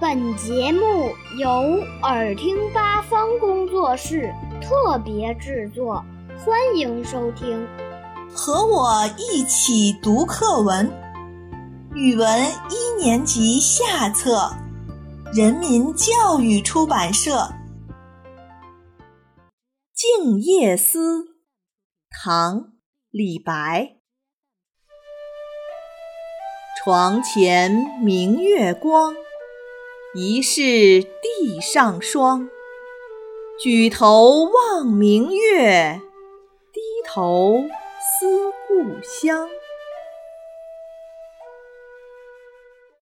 本节目由耳听八方工作室特别制作，欢迎收听。和我一起读课文，语文一年级下册，人民教育出版社《静夜思》，唐·李白。床前明月光。疑是地上霜，举头望明月，低头思故乡。